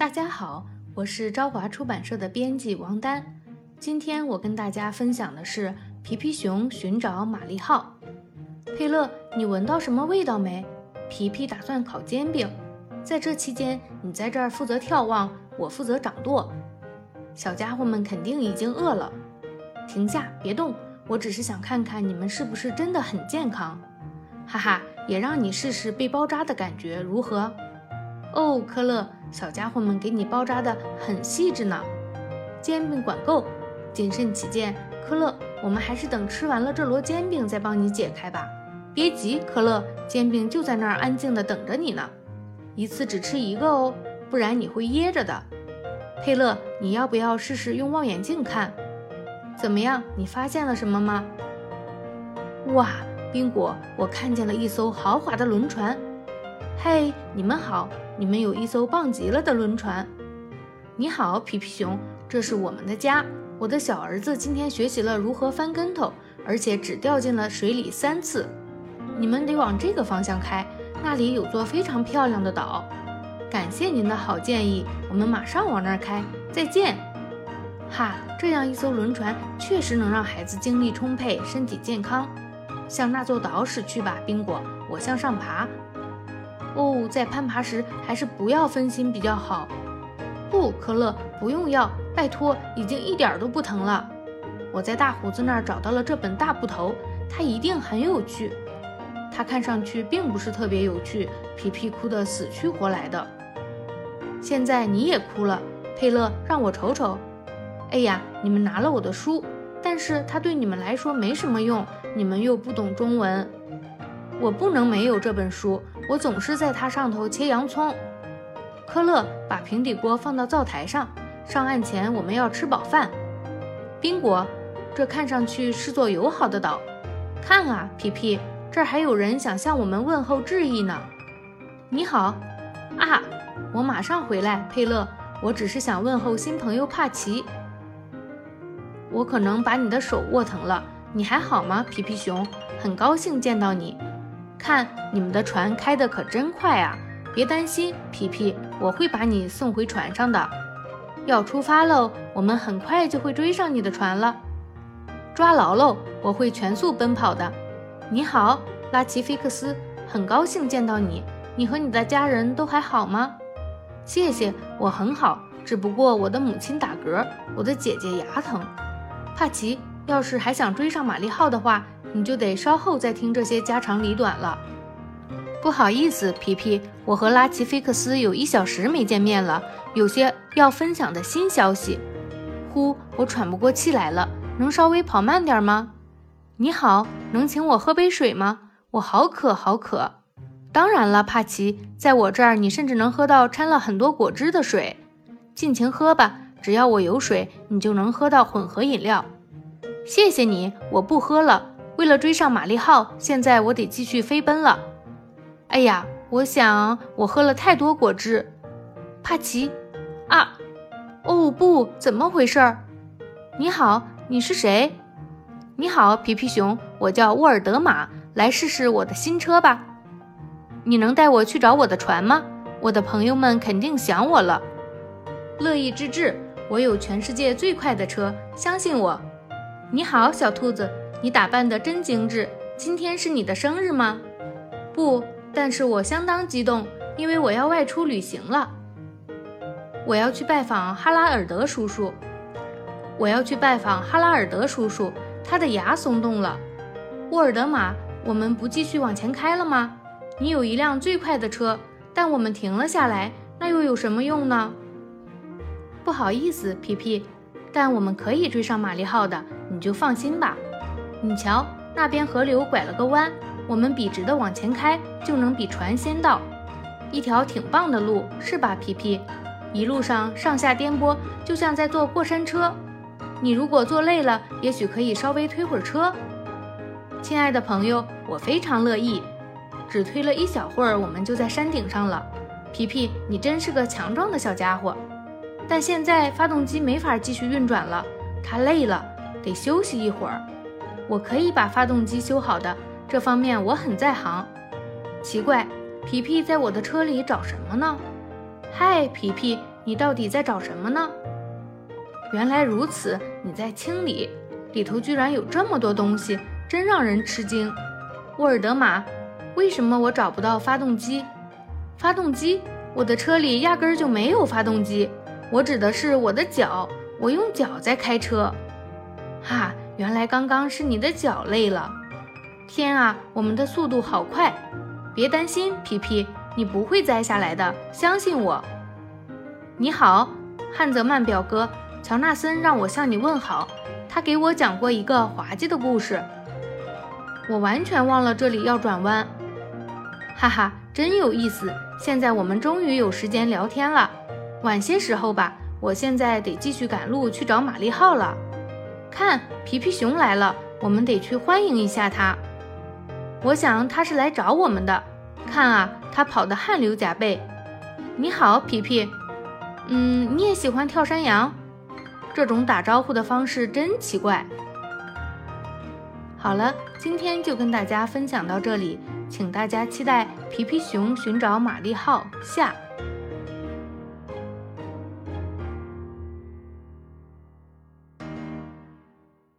大家好，我是朝华出版社的编辑王丹。今天我跟大家分享的是《皮皮熊寻找玛丽号》。佩勒，你闻到什么味道没？皮皮打算烤煎饼。在这期间，你在这儿负责眺望，我负责掌舵。小家伙们肯定已经饿了。停下，别动，我只是想看看你们是不是真的很健康。哈哈，也让你试试被包扎的感觉如何？哦，科勒。小家伙们给你包扎的很细致呢，煎饼管够。谨慎起见，科勒，我们还是等吃完了这摞煎饼再帮你解开吧。别急，科勒，煎饼就在那儿安静的等着你呢。一次只吃一个哦，不然你会噎着的。佩勒，你要不要试试用望远镜看？怎么样？你发现了什么吗？哇，宾果，我看见了一艘豪华的轮船。嘿，你们好。你们有一艘棒极了的轮船。你好，皮皮熊，这是我们的家。我的小儿子今天学习了如何翻跟头，而且只掉进了水里三次。你们得往这个方向开，那里有座非常漂亮的岛。感谢您的好建议，我们马上往那儿开。再见。哈，这样一艘轮船确实能让孩子精力充沛，身体健康。向那座岛驶去吧，宾果。我向上爬。哦，在攀爬时还是不要分心比较好。不，可乐，不用要，拜托，已经一点都不疼了。我在大胡子那儿找到了这本大部头，它一定很有趣。它看上去并不是特别有趣，皮皮哭得死去活来的。现在你也哭了，佩勒，让我瞅瞅。哎呀，你们拿了我的书，但是它对你们来说没什么用，你们又不懂中文。我不能没有这本书。我总是在它上头切洋葱。科勒，把平底锅放到灶台上。上岸前我们要吃饱饭。宾果，这看上去是座友好的岛。看啊，皮皮，这儿还有人想向我们问候致意呢。你好，啊，我马上回来，佩勒。我只是想问候新朋友帕奇。我可能把你的手握疼了。你还好吗，皮皮熊？很高兴见到你。看你们的船开得可真快啊！别担心，皮皮，我会把你送回船上的。要出发喽，我们很快就会追上你的船了。抓牢喽，我会全速奔跑的。你好，拉奇菲克斯，很高兴见到你。你和你的家人都还好吗？谢谢，我很好，只不过我的母亲打嗝，我的姐姐牙疼。帕奇，要是还想追上玛丽号的话。你就得稍后再听这些家长里短了。不好意思，皮皮，我和拉奇菲克斯有一小时没见面了，有些要分享的新消息。呼，我喘不过气来了，能稍微跑慢点吗？你好，能请我喝杯水吗？我好渴，好渴。当然了，帕奇，在我这儿你甚至能喝到掺了很多果汁的水。尽情喝吧，只要我有水，你就能喝到混合饮料。谢谢你，我不喝了。为了追上玛丽号，现在我得继续飞奔了。哎呀，我想我喝了太多果汁。帕奇，啊，哦不，怎么回事？你好，你是谁？你好，皮皮熊，我叫沃尔德玛，来试试我的新车吧。你能带我去找我的船吗？我的朋友们肯定想我了。乐意之至，我有全世界最快的车，相信我。你好，小兔子。你打扮得真精致，今天是你的生日吗？不，但是我相当激动，因为我要外出旅行了。我要去拜访哈拉尔德叔叔。我要去拜访哈拉尔德叔叔，他的牙松动了。沃尔德玛，我们不继续往前开了吗？你有一辆最快的车，但我们停了下来，那又有什么用呢？不好意思，皮皮，但我们可以追上玛丽号的，你就放心吧。你瞧，那边河流拐了个弯，我们笔直的往前开，就能比船先到。一条挺棒的路，是吧，皮皮？一路上上下颠簸，就像在坐过山车。你如果坐累了，也许可以稍微推会儿车。亲爱的朋友，我非常乐意。只推了一小会儿，我们就在山顶上了。皮皮，你真是个强壮的小家伙。但现在发动机没法继续运转了，它累了，得休息一会儿。我可以把发动机修好的，这方面我很在行。奇怪，皮皮在我的车里找什么呢？嗨，皮皮，你。到底在找什么呢？原来如此，你在清理，里头居然有这么多东西，真让人吃惊。沃尔德玛，为什么我找不到发动机？发动机？我的车里压根儿就没有发动机。我指的是我的脚，我用脚在开车。哈，原来刚刚是你的脚累了。天啊，我们的速度好快！别担心，皮皮，你不会栽下来的，相信我。你好，汉泽曼表哥，乔纳森让我向你问好。他给我讲过一个滑稽的故事。我完全忘了这里要转弯。哈哈，真有意思！现在我们终于有时间聊天了。晚些时候吧，我现在得继续赶路去找玛丽号了。看，皮皮熊来了，我们得去欢迎一下他。我想他是来找我们的。看啊，他跑得汗流浃背。你好，皮皮。嗯，你也喜欢跳山羊？这种打招呼的方式真奇怪。好了，今天就跟大家分享到这里，请大家期待《皮皮熊寻找玛丽号》下。